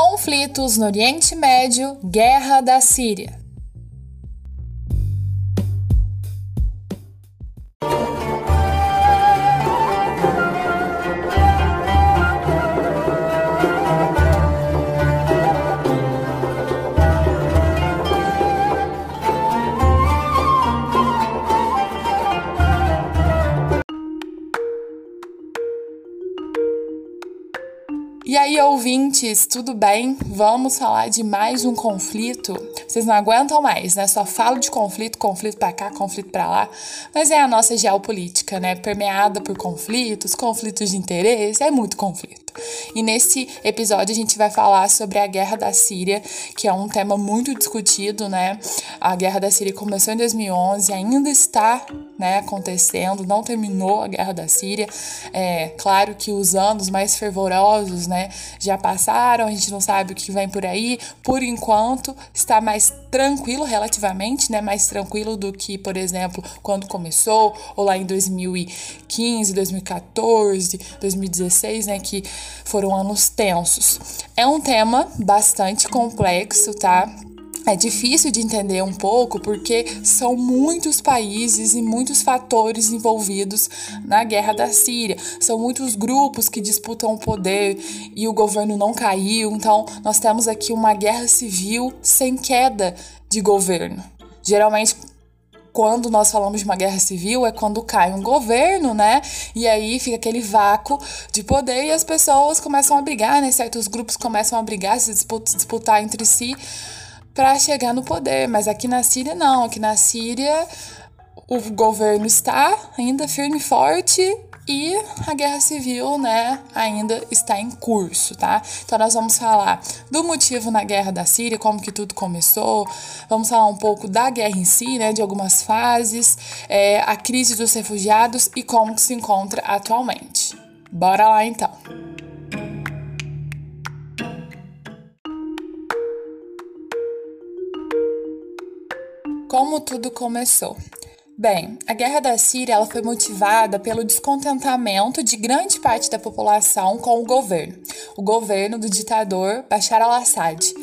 Conflitos no Oriente Médio, Guerra da Síria. Ouvintes, tudo bem? Vamos falar de mais um conflito. Vocês não aguentam mais, né? Só falo de conflito, conflito para cá, conflito para lá. Mas é a nossa geopolítica, né? Permeada por conflitos, conflitos de interesse, é muito conflito. E nesse episódio a gente vai falar sobre a guerra da Síria, que é um tema muito discutido, né? A guerra da Síria começou em 2011, ainda está, né, acontecendo, não terminou a guerra da Síria. É claro que os anos mais fervorosos, né, já passaram, a gente não sabe o que vem por aí. Por enquanto, está mais tranquilo relativamente, né, mais tranquilo do que, por exemplo, quando começou ou lá em 2015, 2014, 2016, né, que foram anos tensos. É um tema bastante complexo, tá? É difícil de entender um pouco porque são muitos países e muitos fatores envolvidos na guerra da Síria. São muitos grupos que disputam o poder e o governo não caiu. Então, nós temos aqui uma guerra civil sem queda de governo. Geralmente, quando nós falamos de uma guerra civil é quando cai um governo, né? E aí fica aquele vácuo de poder e as pessoas começam a brigar, né? Certos grupos começam a brigar, se disputar entre si para chegar no poder. Mas aqui na Síria não, aqui na Síria o governo está ainda firme e forte e a guerra civil, né, ainda está em curso, tá? Então nós vamos falar do motivo na guerra da Síria, como que tudo começou, vamos falar um pouco da guerra em si, né, de algumas fases, é, a crise dos refugiados e como que se encontra atualmente. Bora lá então! Como tudo começou? Bem, a guerra da Síria ela foi motivada pelo descontentamento de grande parte da população com o governo, o governo do ditador Bashar al-Assad.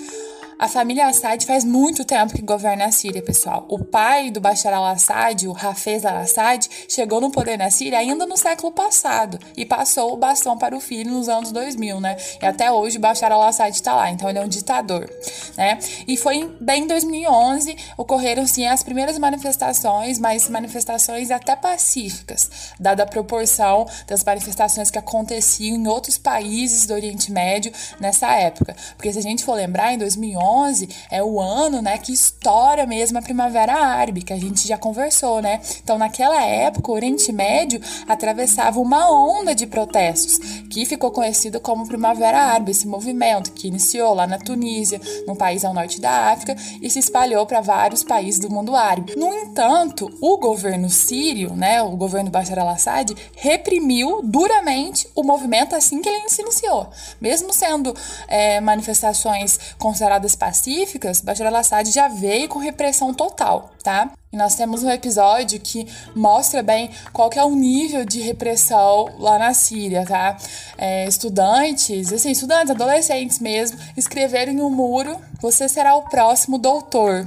A família Assad faz muito tempo que governa a Síria, pessoal. O pai do Bashar al-Assad, o Hafez al-Assad, chegou no poder na Síria ainda no século passado e passou o bastão para o filho nos anos 2000, né? E até hoje o Bashar al-Assad está lá, então ele é um ditador, né? E foi bem em 2011 ocorreram sim as primeiras manifestações, mas manifestações até pacíficas, dada a proporção das manifestações que aconteciam em outros países do Oriente Médio nessa época. Porque se a gente for lembrar, em 2011 2011 é o ano, né, que estoura mesmo a Primavera Árabe, que a gente já conversou, né? Então, naquela época, o Oriente Médio atravessava uma onda de protestos, que ficou conhecido como Primavera Árabe, esse movimento que iniciou lá na Tunísia, num país ao norte da África, e se espalhou para vários países do mundo árabe. No entanto, o governo sírio, né, o governo Bashar al-Assad, reprimiu duramente o movimento assim que ele se iniciou. Mesmo sendo é, manifestações consideradas pacíficas, Bashar al-Assad já veio com repressão total, tá? E nós temos um episódio que mostra bem qual que é o nível de repressão lá na Síria, tá? É, estudantes, assim, estudantes, adolescentes mesmo, escreveram em um muro: Você será o próximo doutor.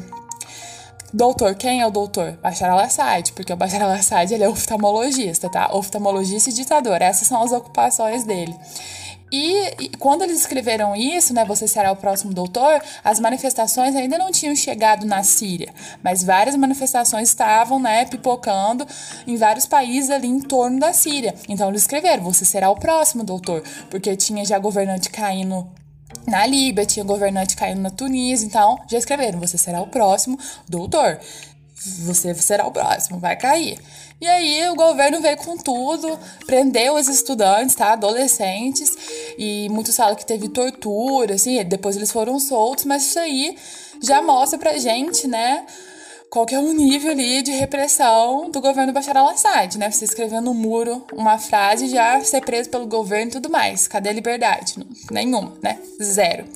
Doutor, quem é o doutor? Bashar al-Assad, porque o Bashar al-Assad ele é oftalmologista, tá? Oftalmologista e ditador, essas são as ocupações dele. E, e, quando eles escreveram isso, né, você será o próximo doutor, as manifestações ainda não tinham chegado na Síria, mas várias manifestações estavam, né, pipocando em vários países ali em torno da Síria. Então eles escreveram, você será o próximo doutor, porque tinha já governante caindo na Líbia, tinha governante caindo na Tunísia, então já escreveram, você será o próximo doutor. Você será o próximo, vai cair. E aí o governo veio com tudo, prendeu os estudantes, tá? Adolescentes, e muitos falam que teve tortura, assim, depois eles foram soltos, mas isso aí já mostra pra gente, né? Qual que é o nível ali de repressão do governo Bashar al-Assad, né? Você escrever no muro uma frase já ser preso pelo governo e tudo mais. Cadê a liberdade? Nenhuma, né? Zero.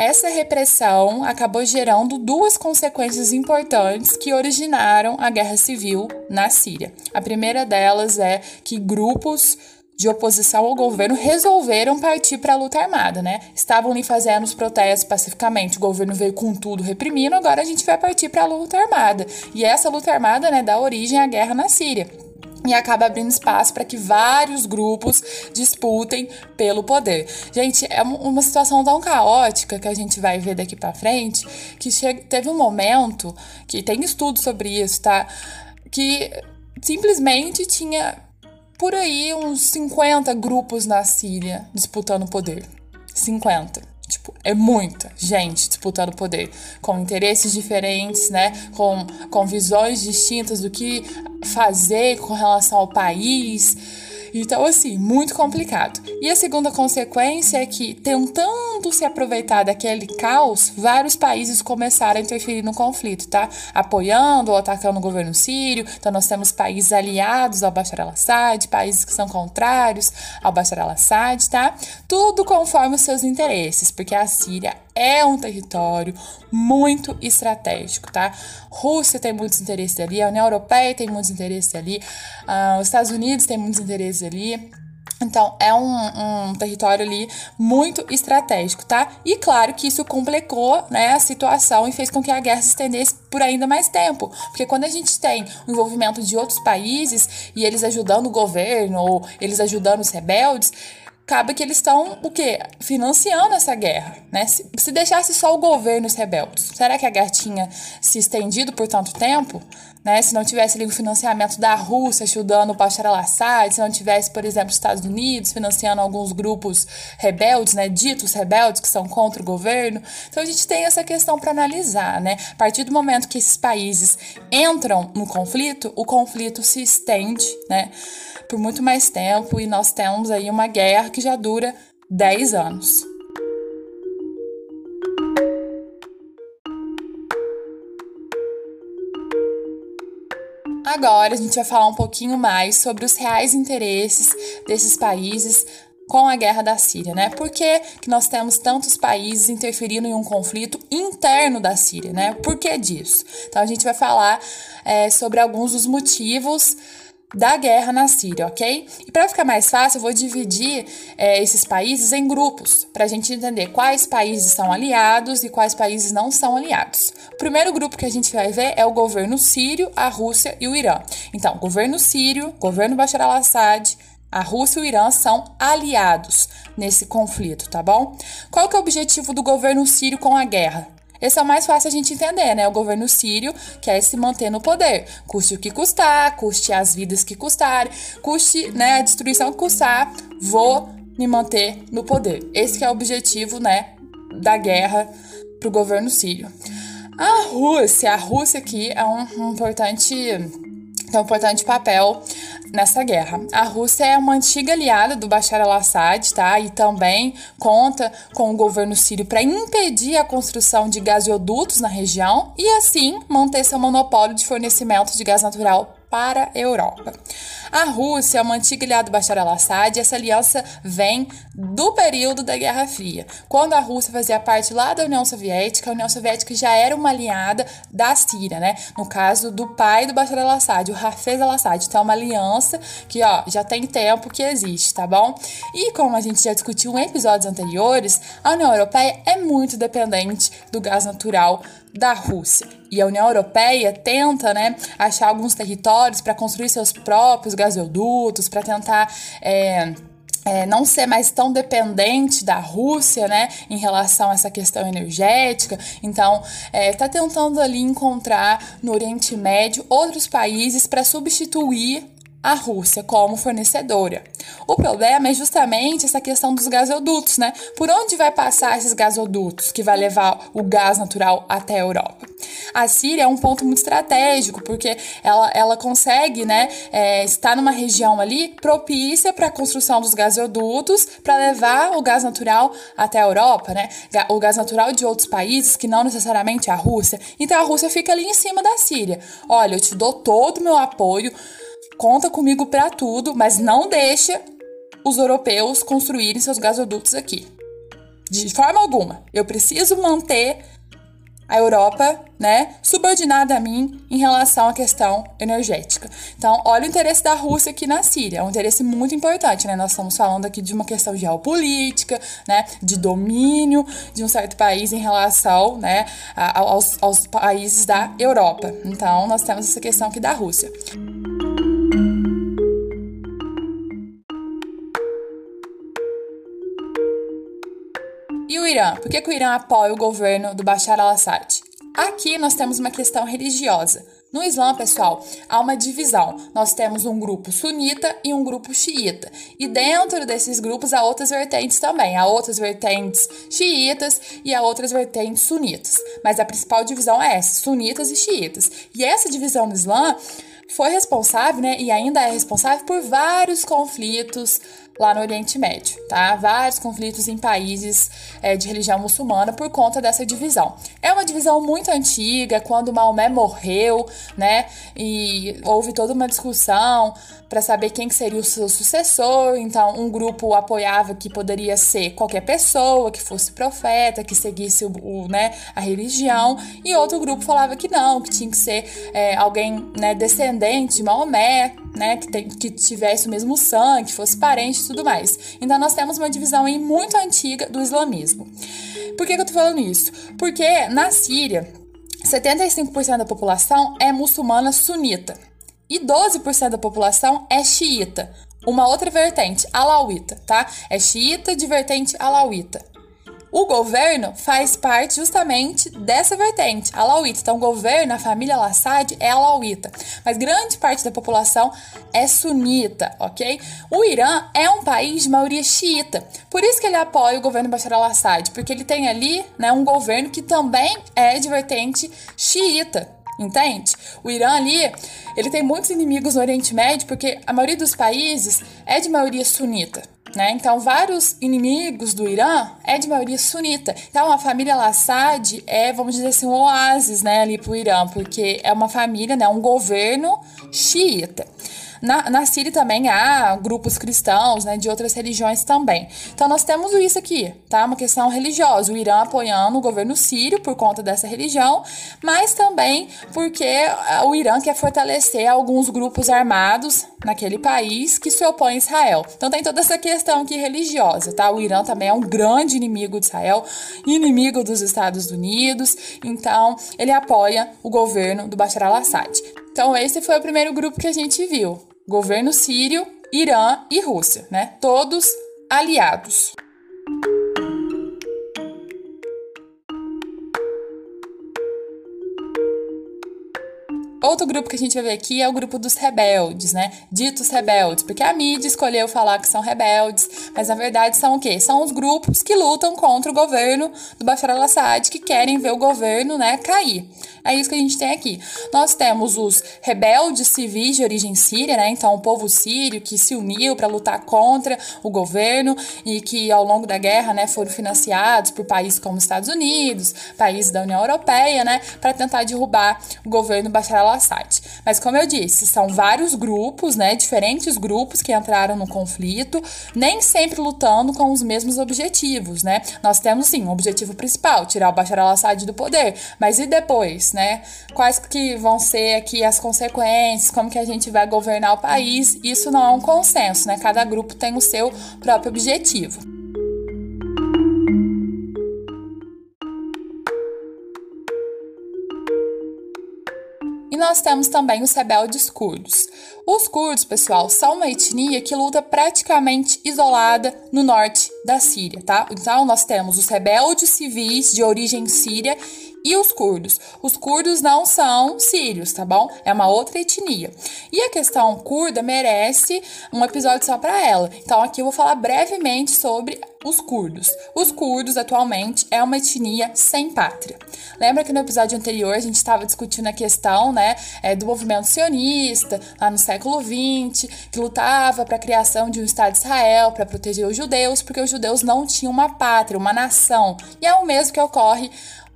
Essa repressão acabou gerando duas consequências importantes que originaram a guerra civil na Síria. A primeira delas é que grupos de oposição ao governo resolveram partir para a luta armada, né? Estavam ali fazendo os protestos pacificamente, o governo veio com tudo reprimindo, agora a gente vai partir para a luta armada. E essa luta armada, né, dá origem à guerra na Síria e acaba abrindo espaço para que vários grupos disputem pelo poder. Gente, é uma situação tão caótica que a gente vai ver daqui para frente que teve um momento que tem estudo sobre isso, tá? Que simplesmente tinha por aí uns 50 grupos na Síria disputando poder. 50. Tipo, é muita gente disputando poder, com interesses diferentes, né? Com, com visões distintas do que fazer com relação ao país. Então, assim, muito complicado. E a segunda consequência é que, tentando se aproveitar daquele caos, vários países começaram a interferir no conflito, tá? Apoiando ou atacando o governo sírio. Então, nós temos países aliados ao Bashar al-Assad, países que são contrários ao Bashar al-Assad, tá? Tudo conforme os seus interesses, porque a Síria é um território muito estratégico, tá? Rússia tem muitos interesses ali, a União Europeia tem muitos interesses ali, uh, os Estados Unidos tem muitos interesses ali. Então, é um, um, território ali muito estratégico, tá? E claro que isso complicou né, a situação e fez com que a guerra se estendesse por ainda mais tempo. Porque quando a gente tem o envolvimento de outros países e eles ajudando o governo ou eles ajudando os rebeldes, acaba que eles estão o quê? Financiando essa guerra, né? Se, se deixasse só o governo os rebeldes, será que a guerra tinha se estendido por tanto tempo? Né? Se não tivesse ali o financiamento da Rússia ajudando o Bashar al-Assad, se não tivesse, por exemplo, os Estados Unidos financiando alguns grupos rebeldes, né, ditos rebeldes que são contra o governo. Então a gente tem essa questão para analisar, né? A partir do momento que esses países entram no conflito, o conflito se estende, né? Por muito mais tempo e nós temos aí uma guerra que já dura 10 anos. Agora a gente vai falar um pouquinho mais sobre os reais interesses desses países com a guerra da Síria, né? Por que, que nós temos tantos países interferindo em um conflito interno da Síria, né? Por que disso? Então a gente vai falar é, sobre alguns dos motivos da guerra na Síria, ok? E para ficar mais fácil, eu vou dividir é, esses países em grupos, para a gente entender quais países são aliados e quais países não são aliados. O primeiro grupo que a gente vai ver é o governo sírio, a Rússia e o Irã. Então, governo sírio, governo Bashar al-Assad, a Rússia e o Irã são aliados nesse conflito, tá bom? Qual que é o objetivo do governo sírio com a guerra? Esse é o mais fácil a gente entender, né? O governo sírio quer se manter no poder. Custe o que custar, custe as vidas que custarem, custe né, a destruição que custar, vou me manter no poder. Esse é o objetivo, né, da guerra para o governo sírio. A Rússia, a Rússia aqui é um, um importante tem um importante papel nessa guerra. A Rússia é uma antiga aliada do Bashar al-Assad, tá? E também conta com o governo sírio para impedir a construção de gasodutos na região e assim manter seu monopólio de fornecimento de gás natural para a Europa. A Rússia é uma antiga aliada do Bashar al-Assad e essa aliança vem do período da Guerra Fria. Quando a Rússia fazia parte lá da União Soviética, a União Soviética já era uma aliada da Síria, né? No caso do pai do Bashar al-Assad, o Hafez al-Assad. Então é uma aliança que, ó, já tem tempo que existe, tá bom? E como a gente já discutiu em episódios anteriores, a União Europeia é muito dependente do gás natural da Rússia. E a União Europeia tenta né, achar alguns territórios para construir seus próprios gasodutos, para tentar. É, é, não ser mais tão dependente da Rússia, né, em relação a essa questão energética. Então, está é, tá tentando ali encontrar no Oriente Médio outros países para substituir a Rússia como fornecedora. O problema é justamente essa questão dos gasodutos, né? Por onde vai passar esses gasodutos que vai levar o gás natural até a Europa? A Síria é um ponto muito estratégico, porque ela, ela consegue né, é, estar numa região ali propícia para a construção dos gasodutos para levar o gás natural até a Europa, né? O gás natural de outros países, que não necessariamente a Rússia. Então a Rússia fica ali em cima da Síria. Olha, eu te dou todo o meu apoio conta comigo para tudo, mas não deixa os europeus construírem seus gasodutos aqui. De forma alguma. Eu preciso manter a Europa, né, subordinada a mim em relação à questão energética. Então, olha o interesse da Rússia aqui na Síria, é um interesse muito importante, né? Nós estamos falando aqui de uma questão geopolítica, né, de domínio de um certo país em relação, né, aos, aos países da Europa. Então, nós temos essa questão aqui da Rússia. Irã? Por que, que o Irã apoia o governo do Bashar al-Assad? Aqui nós temos uma questão religiosa. No Islã, pessoal, há uma divisão. Nós temos um grupo sunita e um grupo xiita. E dentro desses grupos há outras vertentes também. Há outras vertentes xiitas e há outras vertentes sunitas. Mas a principal divisão é essa: sunitas e xiitas. E essa divisão no Islã foi responsável, né, e ainda é responsável por vários conflitos lá no Oriente Médio, tá? Vários conflitos em países é, de religião muçulmana por conta dessa divisão. É uma divisão muito antiga, quando Maomé morreu, né? E houve toda uma discussão para saber quem que seria o seu sucessor. Então, um grupo apoiava que poderia ser qualquer pessoa que fosse profeta, que seguisse o, o né, a religião, e outro grupo falava que não, que tinha que ser é, alguém né, descendente de Maomé, né, que, tem, que tivesse o mesmo sangue, que fosse parente e tudo mais. Então, nós temos uma divisão aí muito antiga do islamismo. Por que, que eu tô falando isso? Porque na Síria, 75% da população é muçulmana sunita e 12% da população é xiita. Uma outra vertente, alauíta, tá? É xiita de vertente alauíta. O governo faz parte justamente dessa vertente, alauíta. Então, o governo, a família Al-Assad é alauíta, mas grande parte da população é sunita, ok? O Irã é um país de maioria xiita, por isso que ele apoia o governo Bashar al-Assad, porque ele tem ali né, um governo que também é de vertente xiita, entende? O Irã ali, ele tem muitos inimigos no Oriente Médio porque a maioria dos países é de maioria sunita. Né? Então, vários inimigos do Irã é de maioria sunita. Então, a família Al-Assad é, vamos dizer assim, um oásis né, ali para o Irã, porque é uma família, né, um governo xiita. Na, na Síria também há grupos cristãos, né, de outras religiões também. Então nós temos isso aqui, tá? Uma questão religiosa. O Irã apoiando o governo sírio por conta dessa religião, mas também porque ah, o Irã quer fortalecer alguns grupos armados naquele país que se opõem a Israel. Então tem toda essa questão aqui religiosa, tá? O Irã também é um grande inimigo de Israel, inimigo dos Estados Unidos, então ele apoia o governo do Bashar al-Assad. Então esse foi o primeiro grupo que a gente viu governo sírio, Irã e Rússia, né? Todos aliados. Outro grupo que a gente vai ver aqui é o grupo dos rebeldes, né? Ditos rebeldes, porque a mídia escolheu falar que são rebeldes, mas na verdade são o quê? São os grupos que lutam contra o governo do Bashar al-Assad, que querem ver o governo, né, cair. É isso que a gente tem aqui. Nós temos os rebeldes civis de origem síria, né? Então, o povo sírio que se uniu para lutar contra o governo e que ao longo da guerra, né, foram financiados por países como Estados Unidos, países da União Europeia, né, para tentar derrubar o governo Bashar al al-Assad. Mas como eu disse, são vários grupos, né, diferentes grupos que entraram no conflito, nem sempre lutando com os mesmos objetivos, né? Nós temos sim um objetivo principal, tirar o Bashar al-Assad do poder, mas e depois, né? Quais que vão ser aqui as consequências, como que a gente vai governar o país? Isso não é um consenso, né? Cada grupo tem o seu próprio objetivo. Nós temos também os rebeldes curdos. Os curdos, pessoal, são uma etnia que luta praticamente isolada no norte da Síria, tá? Então nós temos os rebeldes civis de origem síria e os curdos. Os curdos não são sírios, tá bom? É uma outra etnia. E a questão curda merece um episódio só para ela. Então aqui eu vou falar brevemente sobre os curdos. Os curdos atualmente é uma etnia sem pátria. Lembra que no episódio anterior a gente estava discutindo a questão, né, é, do movimento sionista lá no século XX, que lutava para a criação de um Estado de Israel para proteger os judeus, porque os judeus não tinham uma pátria, uma nação. E é o mesmo que ocorre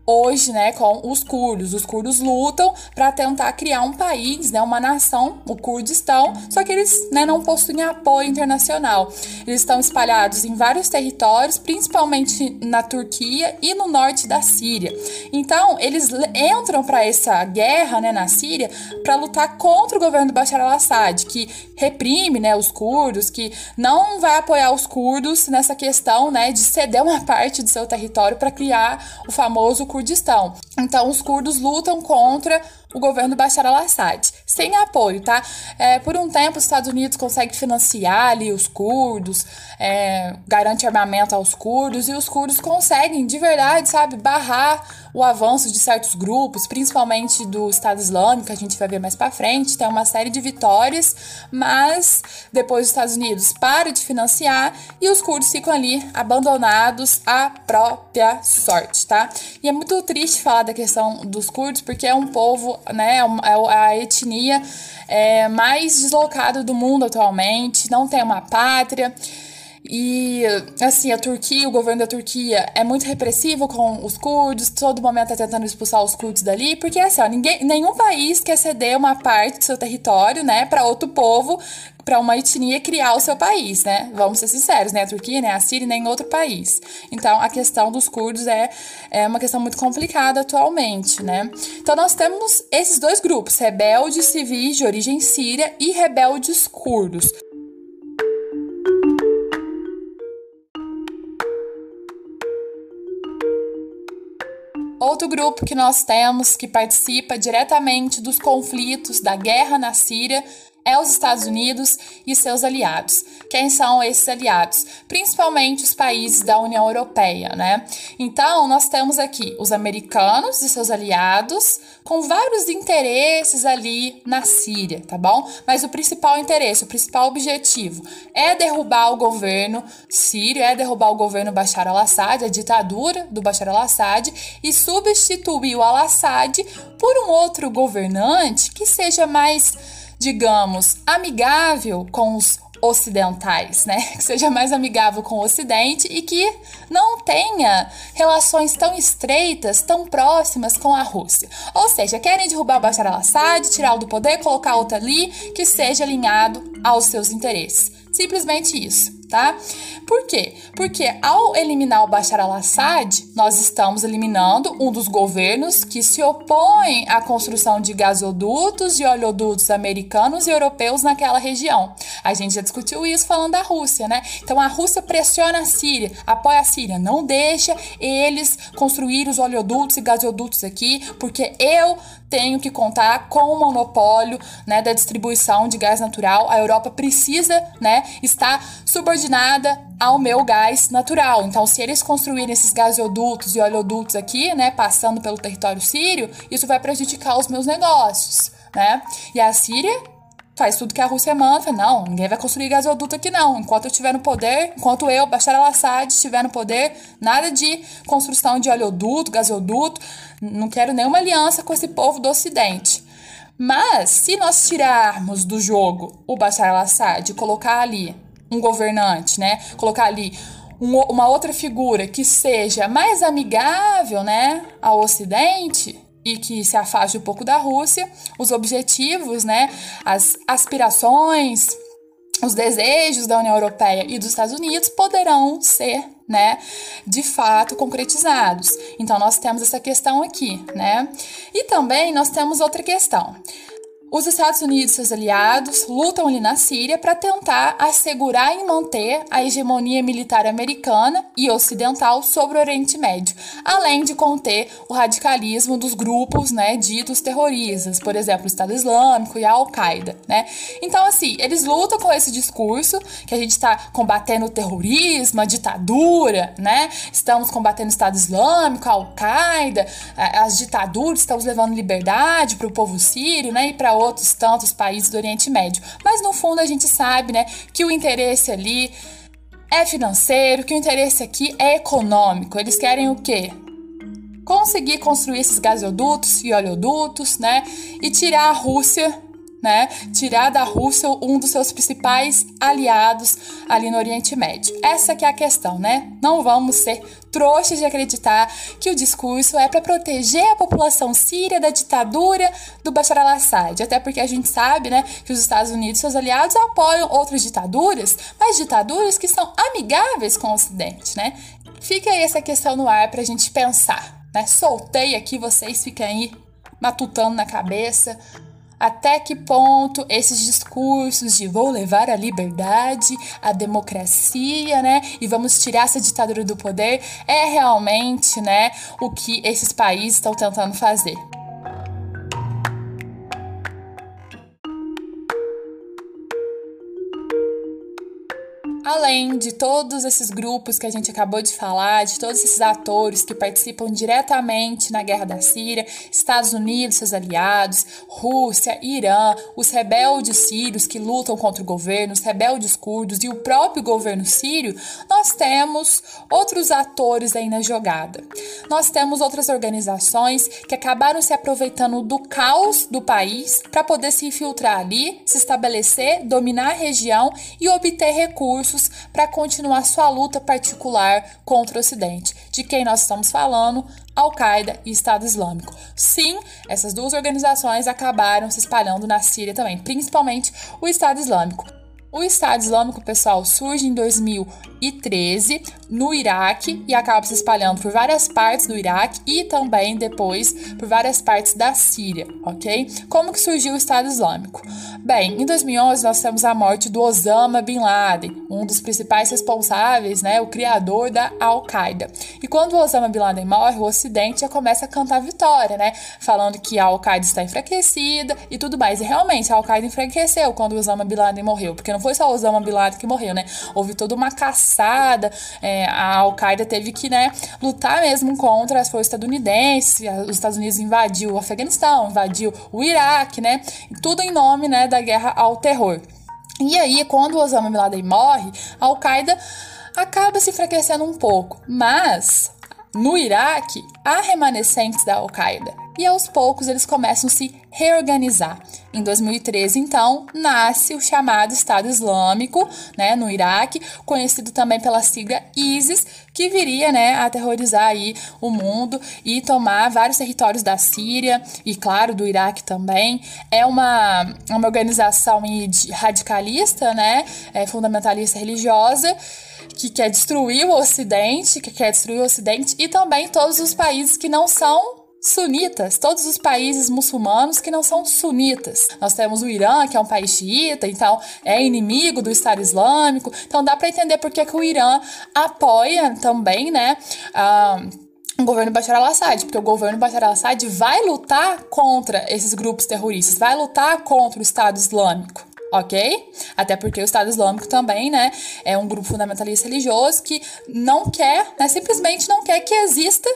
hoje, né, com os curdos. Os curdos lutam para tentar criar um país, né, uma nação, o Kurdistão, só que eles, né, não possuem apoio internacional. Eles estão espalhados em vários territórios, principalmente na Turquia e no norte da Síria. Então, eles entram para essa guerra, né, na Síria, para lutar contra o governo do Bashar al-Assad, que reprime, né, os curdos, que não vai apoiar os curdos nessa questão, né, de ceder uma parte do seu território para criar o famoso Kurdistão. Então, os curdos lutam contra o governo Bashar al-Assad, sem apoio, tá? É, por um tempo, os Estados Unidos conseguem financiar ali os curdos, é, garante armamento aos curdos, e os curdos conseguem, de verdade, sabe, barrar o avanço de certos grupos, principalmente do Estado Islâmico, a gente vai ver mais para frente, tem uma série de vitórias, mas depois os Estados Unidos param de financiar e os curdos ficam ali abandonados à própria sorte, tá? E é muito triste falar da questão dos curdos, porque é um povo né, é, é a etnia é, mais deslocada do mundo atualmente, não tem uma pátria. E, assim, a Turquia, o governo da Turquia é muito repressivo com os curdos, todo momento tá tentando expulsar os curdos dali, porque, assim, ó, ninguém, nenhum país quer ceder uma parte do seu território, né, para outro povo, para uma etnia criar o seu país, né? Vamos ser sinceros, né? A Turquia, né? A Síria, nem outro país. Então, a questão dos curdos é, é uma questão muito complicada atualmente, né? Então, nós temos esses dois grupos, rebeldes civis de origem síria e rebeldes curdos. Outro grupo que nós temos que participa diretamente dos conflitos da guerra na Síria é os Estados Unidos e seus aliados. Quem são esses aliados? Principalmente os países da União Europeia, né? Então, nós temos aqui os americanos e seus aliados com vários interesses ali na Síria, tá bom? Mas o principal interesse, o principal objetivo é derrubar o governo sírio, é derrubar o governo Bashar al-Assad, a ditadura do Bashar al-Assad e substituir o al-Assad por um outro governante que seja mais digamos, amigável com os ocidentais, né? Que seja mais amigável com o Ocidente e que não tenha relações tão estreitas, tão próximas com a Rússia. Ou seja, querem derrubar o Bashar al-Assad, tirá-lo do poder, colocar outro ali que seja alinhado aos seus interesses. Simplesmente isso, tá? Por quê? Porque ao eliminar o Bashar al-Assad, nós estamos eliminando um dos governos que se opõe à construção de gasodutos e oleodutos americanos e europeus naquela região. A gente já discutiu isso falando da Rússia, né? Então a Rússia pressiona a Síria, apoia a Síria, não deixa eles construir os oleodutos e gasodutos aqui, porque eu tenho que contar com o monopólio né, da distribuição de gás natural. A Europa precisa né, estar subordinada ao meu gás natural. Então, se eles construírem esses gasodutos e oleodutos aqui, né, passando pelo território sírio, isso vai prejudicar os meus negócios, né? E a Síria faz tudo que a Rússia manda. Não, ninguém vai construir gasoduto aqui não. Enquanto eu estiver no poder, enquanto eu, Bashar al-Assad, estiver no poder, nada de construção de oleoduto, gasoduto. Não quero nenhuma aliança com esse povo do Ocidente. Mas, se nós tirarmos do jogo o Bashar al-Assad e colocar ali um governante, né? Colocar ali um, uma outra figura que seja mais amigável, né, ao Ocidente, e que se afaste um pouco da Rússia, os objetivos, né, as aspirações, os desejos da União Europeia e dos Estados Unidos poderão ser, né, de fato concretizados. Então nós temos essa questão aqui, né? E também nós temos outra questão. Os Estados Unidos e seus aliados lutam ali na Síria para tentar assegurar e manter a hegemonia militar americana e ocidental sobre o Oriente Médio, além de conter o radicalismo dos grupos, né, ditos terroristas, por exemplo, o Estado Islâmico e a Al-Qaeda, né? Então, assim, eles lutam com esse discurso que a gente está combatendo o terrorismo, a ditadura, né? Estamos combatendo o Estado Islâmico, a Al-Qaeda, as ditaduras, estamos levando liberdade para o povo sírio, né, e para outros tantos países do Oriente Médio. Mas no fundo a gente sabe, né, que o interesse ali é financeiro, que o interesse aqui é econômico. Eles querem o quê? Conseguir construir esses gasodutos e oleodutos, né? E tirar a Rússia, né? Tirar da Rússia um dos seus principais aliados ali no Oriente Médio. Essa que é a questão, né? Não vamos ser trouxas de acreditar que o discurso é para proteger a população síria da ditadura do Bashar al-Assad. Até porque a gente sabe, né, que os Estados Unidos e seus aliados apoiam outras ditaduras, mas ditaduras que são amigáveis com o Ocidente, né? Fica aí essa questão no ar para a gente pensar, né? Soltei aqui, vocês ficam aí matutando na cabeça até que ponto esses discursos de vou levar a liberdade, a democracia, né, e vamos tirar essa ditadura do poder é realmente, né, o que esses países estão tentando fazer. Além de todos esses grupos que a gente acabou de falar, de todos esses atores que participam diretamente na guerra da Síria, Estados Unidos, seus aliados, Rússia, Irã, os rebeldes sírios que lutam contra o governo, os rebeldes curdos e o próprio governo sírio, nós temos outros atores aí na jogada. Nós temos outras organizações que acabaram se aproveitando do caos do país para poder se infiltrar ali, se estabelecer, dominar a região e obter recursos recursos para continuar sua luta particular contra o Ocidente. De quem nós estamos falando? Al-Qaeda e Estado Islâmico. Sim, essas duas organizações acabaram se espalhando na Síria também, principalmente o Estado Islâmico. O Estado Islâmico, pessoal, surge em 2013 no Iraque e acaba se espalhando por várias partes do Iraque e também depois por várias partes da Síria, ok? Como que surgiu o Estado Islâmico? Bem, em 2011 nós temos a morte do Osama Bin Laden, um dos principais responsáveis, né, o criador da Al-Qaeda. E quando o Osama Bin Laden morre, o Ocidente já começa a cantar vitória, né, falando que a Al-Qaeda está enfraquecida e tudo mais. E realmente a Al-Qaeda enfraqueceu quando o Osama Bin Laden morreu, porque não foi só Osama Bin Laden que morreu, né? Houve toda uma caçada, é, a Al-Qaeda teve que, né, lutar mesmo contra as forças estadunidenses, os Estados Unidos invadiu o Afeganistão, invadiu o Iraque, né? Tudo em nome, né, da guerra ao terror. E aí, quando Osama Bin Laden morre, a Al-Qaeda acaba se enfraquecendo um pouco, mas no Iraque há remanescentes da Al-Qaeda e aos poucos eles começam a se reorganizar. Em 2013, então, nasce o chamado Estado Islâmico, né, no Iraque, conhecido também pela sigla ISIS, que viria, né, a aterrorizar aí o mundo e tomar vários territórios da Síria e, claro, do Iraque também. É uma, uma organização radicalista, né, é, fundamentalista religiosa, que quer destruir o Ocidente, que quer destruir o Ocidente e também todos os países que não são sunitas, todos os países muçulmanos que não são sunitas. Nós temos o Irã, que é um país xiita, então é inimigo do Estado Islâmico. Então dá para entender por que, o Irã apoia também, né? Uh, o governo Bashar al-Assad, porque o governo Bashar al-Assad vai lutar contra esses grupos terroristas, vai lutar contra o Estado Islâmico ok? Até porque o Estado Islâmico também, né, é um grupo fundamentalista religioso que não quer, né, simplesmente não quer que exista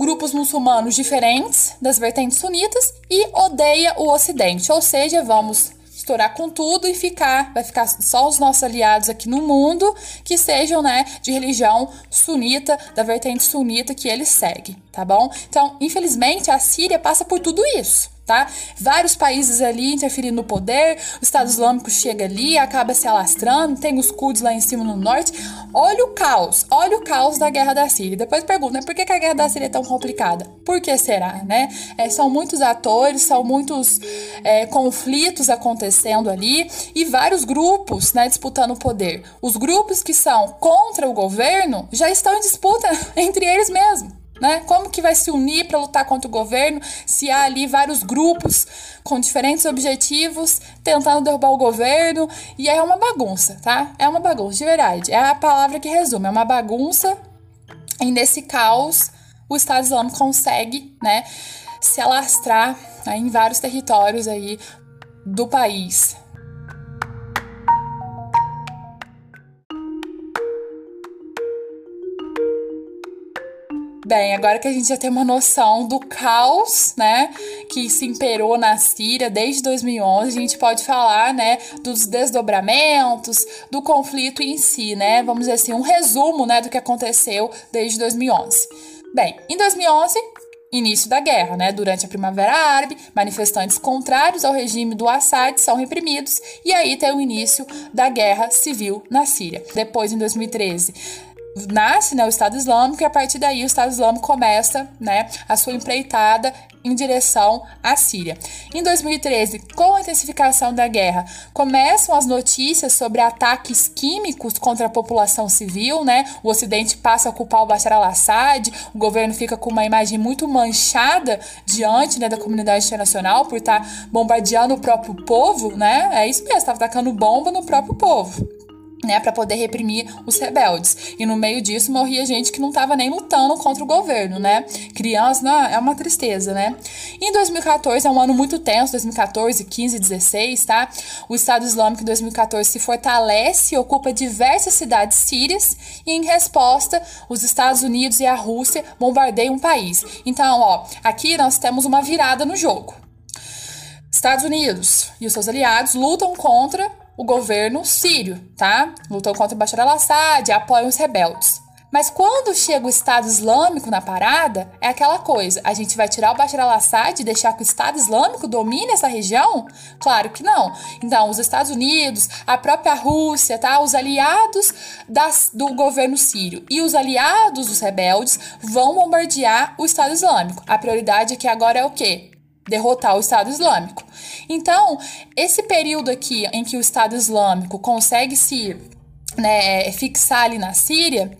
grupos muçulmanos diferentes das vertentes sunitas e odeia o Ocidente. Ou seja, vamos estourar com tudo e ficar, vai ficar só os nossos aliados aqui no mundo que sejam, né, de religião sunita, da vertente sunita que ele segue, tá bom? Então, infelizmente, a Síria passa por tudo isso tá? Vários países ali interferindo no poder, o Estado Islâmico chega ali, acaba se alastrando, tem os curdos lá em cima no norte. Olha o caos, olha o caos da guerra da Síria. Depois pergunta, né, por que, que a guerra da Síria é tão complicada? Por que será, né? É, são muitos atores, são muitos é, conflitos acontecendo ali e vários grupos, né, disputando o poder. Os grupos que são contra o governo já estão em disputa entre eles mesmos. Né? Como que vai se unir para lutar contra o governo se há ali vários grupos com diferentes objetivos tentando derrubar o governo e é uma bagunça, tá? É uma bagunça, de verdade. É a palavra que resume, é uma bagunça. E nesse caos, o Estado Islâmico consegue, né, se alastrar né, em vários territórios aí do país. Bem, agora que a gente já tem uma noção do caos, né, que se imperou na Síria desde 2011, a gente pode falar, né, dos desdobramentos, do conflito em si, né? Vamos dizer assim, um resumo, né, do que aconteceu desde 2011. Bem, em 2011, início da guerra, né? Durante a Primavera Árabe, manifestantes contrários ao regime do Assad são reprimidos e aí tem o início da guerra civil na Síria. Depois, em 2013, nasce né, o Estado Islâmico e a partir daí o Estado Islâmico começa né, a sua empreitada em direção à Síria. Em 2013, com a intensificação da guerra, começam as notícias sobre ataques químicos contra a população civil, né? O Ocidente passa a culpar o Bashar al-Assad, o governo fica com uma imagem muito manchada diante né, da comunidade internacional por estar tá bombardeando o próprio povo, né? É isso mesmo, estava atacando bomba no próprio povo né, para poder reprimir os rebeldes. E no meio disso morria gente que não estava nem lutando contra o governo, né? Criança, não, é uma tristeza, né? em 2014 é um ano muito tenso, 2014, 15, 16, tá? O Estado Islâmico em 2014 se fortalece e ocupa diversas cidades sírias e em resposta, os Estados Unidos e a Rússia bombardeiam o país. Então, ó, aqui nós temos uma virada no jogo. Estados Unidos e os seus aliados lutam contra o governo sírio, tá? Lutou contra o Bashar al-Assad, apoiam os rebeldes. Mas quando chega o Estado Islâmico na parada, é aquela coisa: a gente vai tirar o Bashar al-Assad e deixar que o Estado Islâmico domine essa região? Claro que não. Então, os Estados Unidos, a própria Rússia, tá? Os aliados das, do governo sírio e os aliados dos rebeldes vão bombardear o Estado Islâmico. A prioridade aqui agora é o quê? Derrotar o Estado Islâmico. Então, esse período aqui em que o Estado Islâmico consegue se né, fixar ali na Síria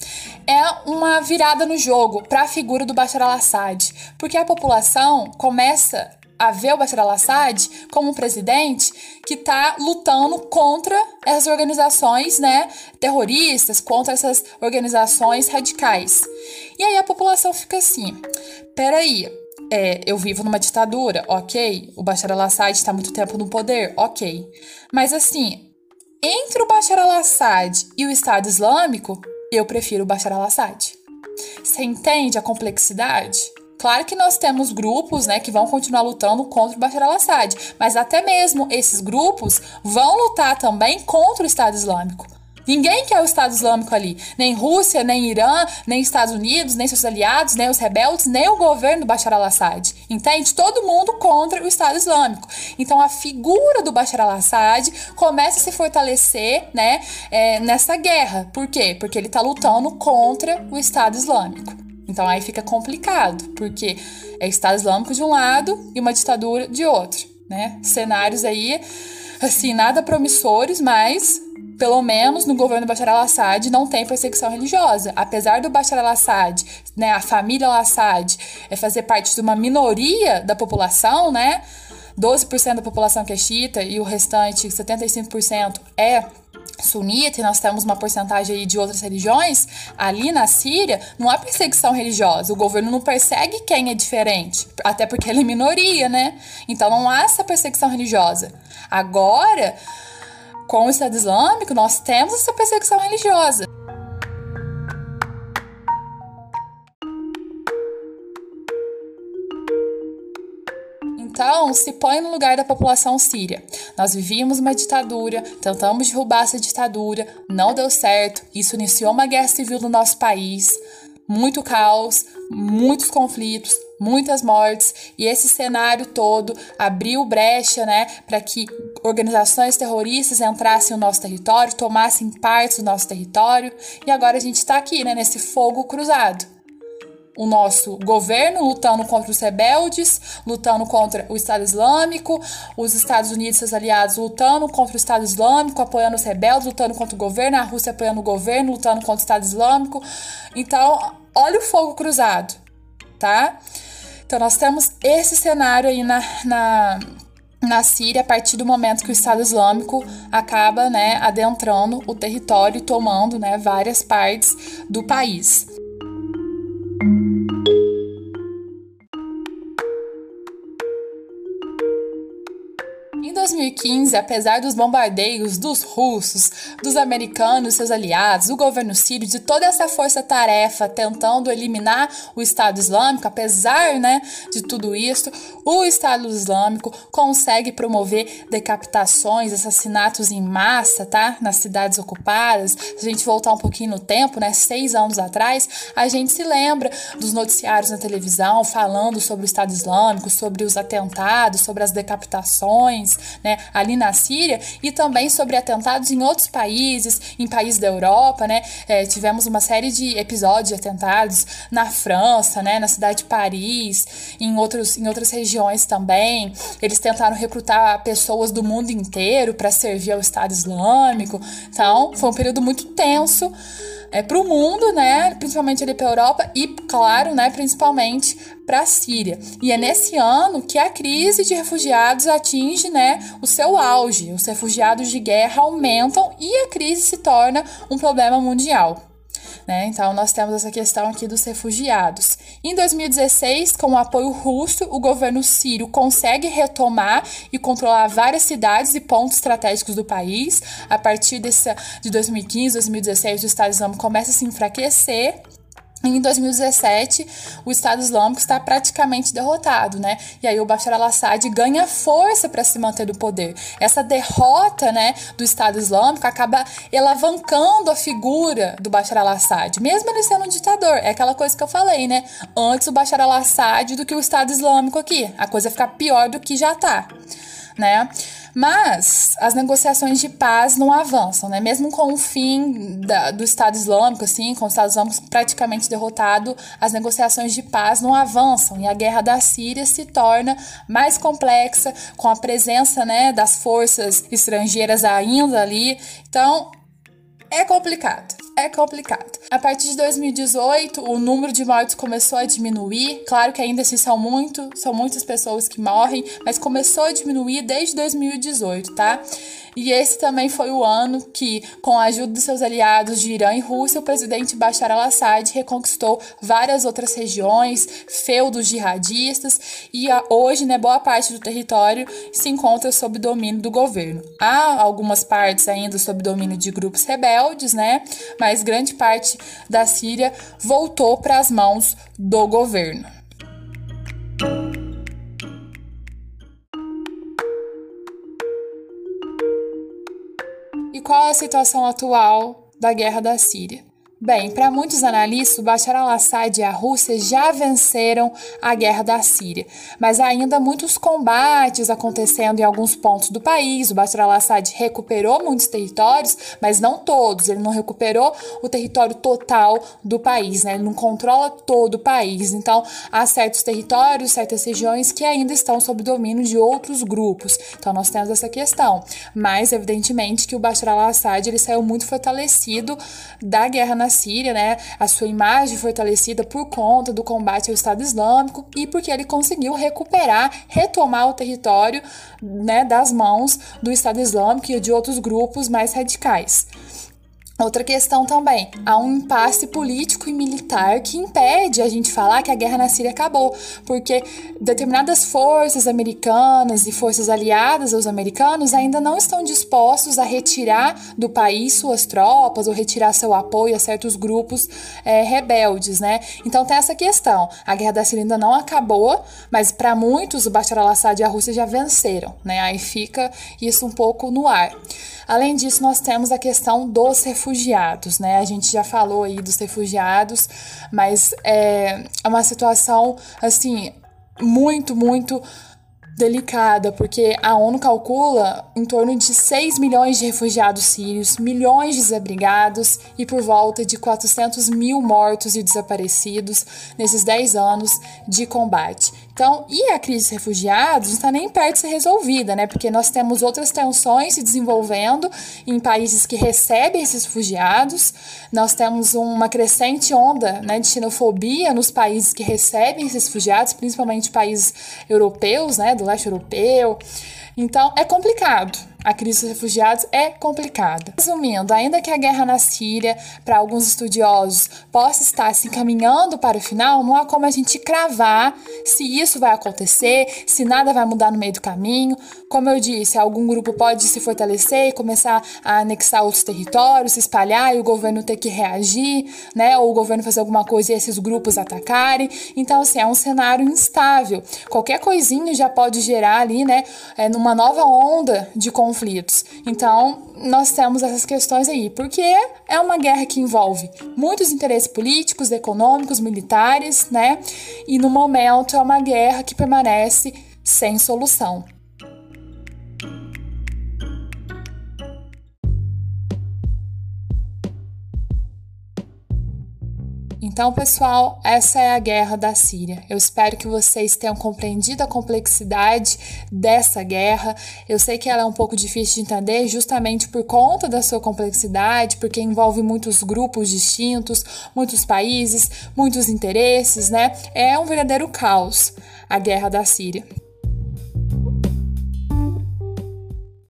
é uma virada no jogo para a figura do Bashar al-Assad, porque a população começa a ver o Bashar al-Assad como um presidente que está lutando contra essas organizações né, terroristas, contra essas organizações radicais. E aí a população fica assim: peraí, é, eu vivo numa ditadura, ok. O Bashar al-Assad está muito tempo no poder, ok. Mas assim, entre o Bashar al-Assad e o Estado Islâmico, eu prefiro o Bashar al-Assad. Você entende a complexidade? Claro que nós temos grupos, né, que vão continuar lutando contra o Bashar al-Assad, mas até mesmo esses grupos vão lutar também contra o Estado Islâmico. Ninguém quer o Estado Islâmico ali. Nem Rússia, nem Irã, nem Estados Unidos, nem seus aliados, nem os rebeldes, nem o governo do Bashar al-Assad. Entende? Todo mundo contra o Estado Islâmico. Então a figura do Bashar al-Assad começa a se fortalecer né, é, nessa guerra. Por quê? Porque ele está lutando contra o Estado Islâmico. Então aí fica complicado, porque é Estado Islâmico de um lado e uma ditadura de outro. Né? Cenários aí, assim, nada promissores, mas pelo menos no governo Bashar al-Assad, não tem perseguição religiosa. Apesar do Bashar al-Assad, né, a família al-Assad, é fazer parte de uma minoria da população, né? 12% da população que é xiita e o restante, 75%, é sunita, e nós temos uma porcentagem aí de outras religiões, ali na Síria, não há perseguição religiosa. O governo não persegue quem é diferente, até porque ele é minoria, né? Então não há essa perseguição religiosa. Agora, com o Estado Islâmico, nós temos essa perseguição religiosa. Então, se põe no lugar da população síria. Nós vivíamos uma ditadura, tentamos derrubar essa ditadura, não deu certo, isso iniciou uma guerra civil no nosso país, muito caos, muitos conflitos, muitas mortes, e esse cenário todo abriu brecha, né, para que organizações terroristas entrassem no nosso território, tomassem parte do nosso território, e agora a gente está aqui, né, nesse fogo cruzado. O nosso governo lutando contra os rebeldes, lutando contra o Estado Islâmico, os Estados Unidos e seus aliados lutando contra o Estado Islâmico, apoiando os rebeldes, lutando contra o governo, a Rússia apoiando o governo, lutando contra o Estado Islâmico. Então, olha o fogo cruzado, tá? Então, nós temos esse cenário aí na, na, na Síria a partir do momento que o Estado Islâmico acaba né, adentrando o território e tomando né, várias partes do país. 2015, apesar dos bombardeios dos russos, dos americanos, seus aliados, do governo sírio, de toda essa força-tarefa tentando eliminar o Estado Islâmico, apesar né, de tudo isso, o Estado Islâmico consegue promover decapitações, assassinatos em massa, tá? Nas cidades ocupadas. Se a gente voltar um pouquinho no tempo, né, seis anos atrás, a gente se lembra dos noticiários na televisão falando sobre o Estado Islâmico, sobre os atentados, sobre as decapitações. né, ali na Síria, e também sobre atentados em outros países, em países da Europa, né? É, tivemos uma série de episódios de atentados na França, né, na cidade de Paris, em, outros, em outras regiões também. Eles tentaram recrutar pessoas do mundo inteiro para servir ao Estado Islâmico. Então, foi um período muito tenso é, para o mundo, né, principalmente ali para a Europa e, claro, né, principalmente para a Síria. E é nesse ano que a crise de refugiados atinge, né, o seu auge. Os refugiados de guerra aumentam e a crise se torna um problema mundial. Né? Então, nós temos essa questão aqui dos refugiados. Em 2016, com o apoio russo, o governo sírio consegue retomar e controlar várias cidades e pontos estratégicos do país. A partir desse, de 2015, 2016, o Estado Islâmico começa a se enfraquecer em 2017, o Estado Islâmico está praticamente derrotado, né? E aí o Bashar al-Assad ganha força para se manter no poder. Essa derrota, né, do Estado Islâmico acaba alavancando a figura do Bashar al-Assad, mesmo ele sendo um ditador. É aquela coisa que eu falei, né? Antes o Bashar al-Assad do que o Estado Islâmico aqui. A coisa fica pior do que já tá, né? Mas as negociações de paz não avançam, né? Mesmo com o fim da, do Estado Islâmico, assim, com o Estado Islâmico praticamente derrotado, as negociações de paz não avançam e a guerra da Síria se torna mais complexa com a presença, né, das forças estrangeiras ainda ali. Então, é complicado é complicado. A partir de 2018, o número de mortes começou a diminuir. Claro que ainda assim são muito, são muitas pessoas que morrem, mas começou a diminuir desde 2018, tá? E esse também foi o ano que, com a ajuda dos seus aliados de Irã e Rússia, o presidente Bashar al-Assad reconquistou várias outras regiões, feudos jihadistas, e hoje, né, boa parte do território se encontra sob domínio do governo. Há algumas partes ainda sob domínio de grupos rebeldes, né, mas grande parte da Síria voltou para as mãos do governo. E qual é a situação atual da guerra da Síria? Bem, para muitos analistas, Bashar al-Assad e a Rússia já venceram a guerra da Síria, mas ainda muitos combates acontecendo em alguns pontos do país. O Bashar al-Assad recuperou muitos territórios, mas não todos. Ele não recuperou o território total do país, né? Ele não controla todo o país. Então, há certos territórios, certas regiões que ainda estão sob domínio de outros grupos. Então, nós temos essa questão. Mas, evidentemente, que o Bashar al-Assad ele saiu muito fortalecido da guerra na Síria, né, a sua imagem fortalecida por conta do combate ao Estado Islâmico e porque ele conseguiu recuperar, retomar o território né, das mãos do Estado Islâmico e de outros grupos mais radicais. Outra questão também, há um impasse político e militar que impede a gente falar que a guerra na Síria acabou, porque determinadas forças americanas e forças aliadas aos americanos ainda não estão dispostos a retirar do país suas tropas ou retirar seu apoio a certos grupos é, rebeldes, né? Então tem essa questão, a guerra da Síria ainda não acabou, mas para muitos o Bashar al-Assad e a Rússia já venceram, né? Aí fica isso um pouco no ar. Além disso, nós temos a questão dos refugiados, né? A gente já falou aí dos refugiados, mas é, é uma situação, assim, muito, muito delicada, porque a ONU calcula em torno de 6 milhões de refugiados sírios, milhões de desabrigados e por volta de 400 mil mortos e desaparecidos nesses 10 anos de combate. Então, e a crise de refugiados não está nem perto de ser resolvida, né? Porque nós temos outras tensões se desenvolvendo em países que recebem esses refugiados, nós temos uma crescente onda né, de xenofobia nos países que recebem esses refugiados, principalmente países europeus, né, do leste europeu. Então, é complicado. A crise dos refugiados é complicada. Resumindo, ainda que a guerra na Síria, para alguns estudiosos, possa estar se encaminhando para o final, não há como a gente cravar se isso vai acontecer, se nada vai mudar no meio do caminho. Como eu disse, algum grupo pode se fortalecer e começar a anexar outros territórios, se espalhar e o governo ter que reagir, né? Ou o governo fazer alguma coisa e esses grupos atacarem. Então, assim, é um cenário instável. Qualquer coisinha já pode gerar ali, né, é, numa nova onda de conflito conflitos. Então, nós temos essas questões aí, porque é uma guerra que envolve muitos interesses políticos, econômicos, militares, né? E no momento é uma guerra que permanece sem solução. Então, pessoal, essa é a guerra da Síria. Eu espero que vocês tenham compreendido a complexidade dessa guerra. Eu sei que ela é um pouco difícil de entender, justamente por conta da sua complexidade, porque envolve muitos grupos distintos, muitos países, muitos interesses, né? É um verdadeiro caos a guerra da Síria.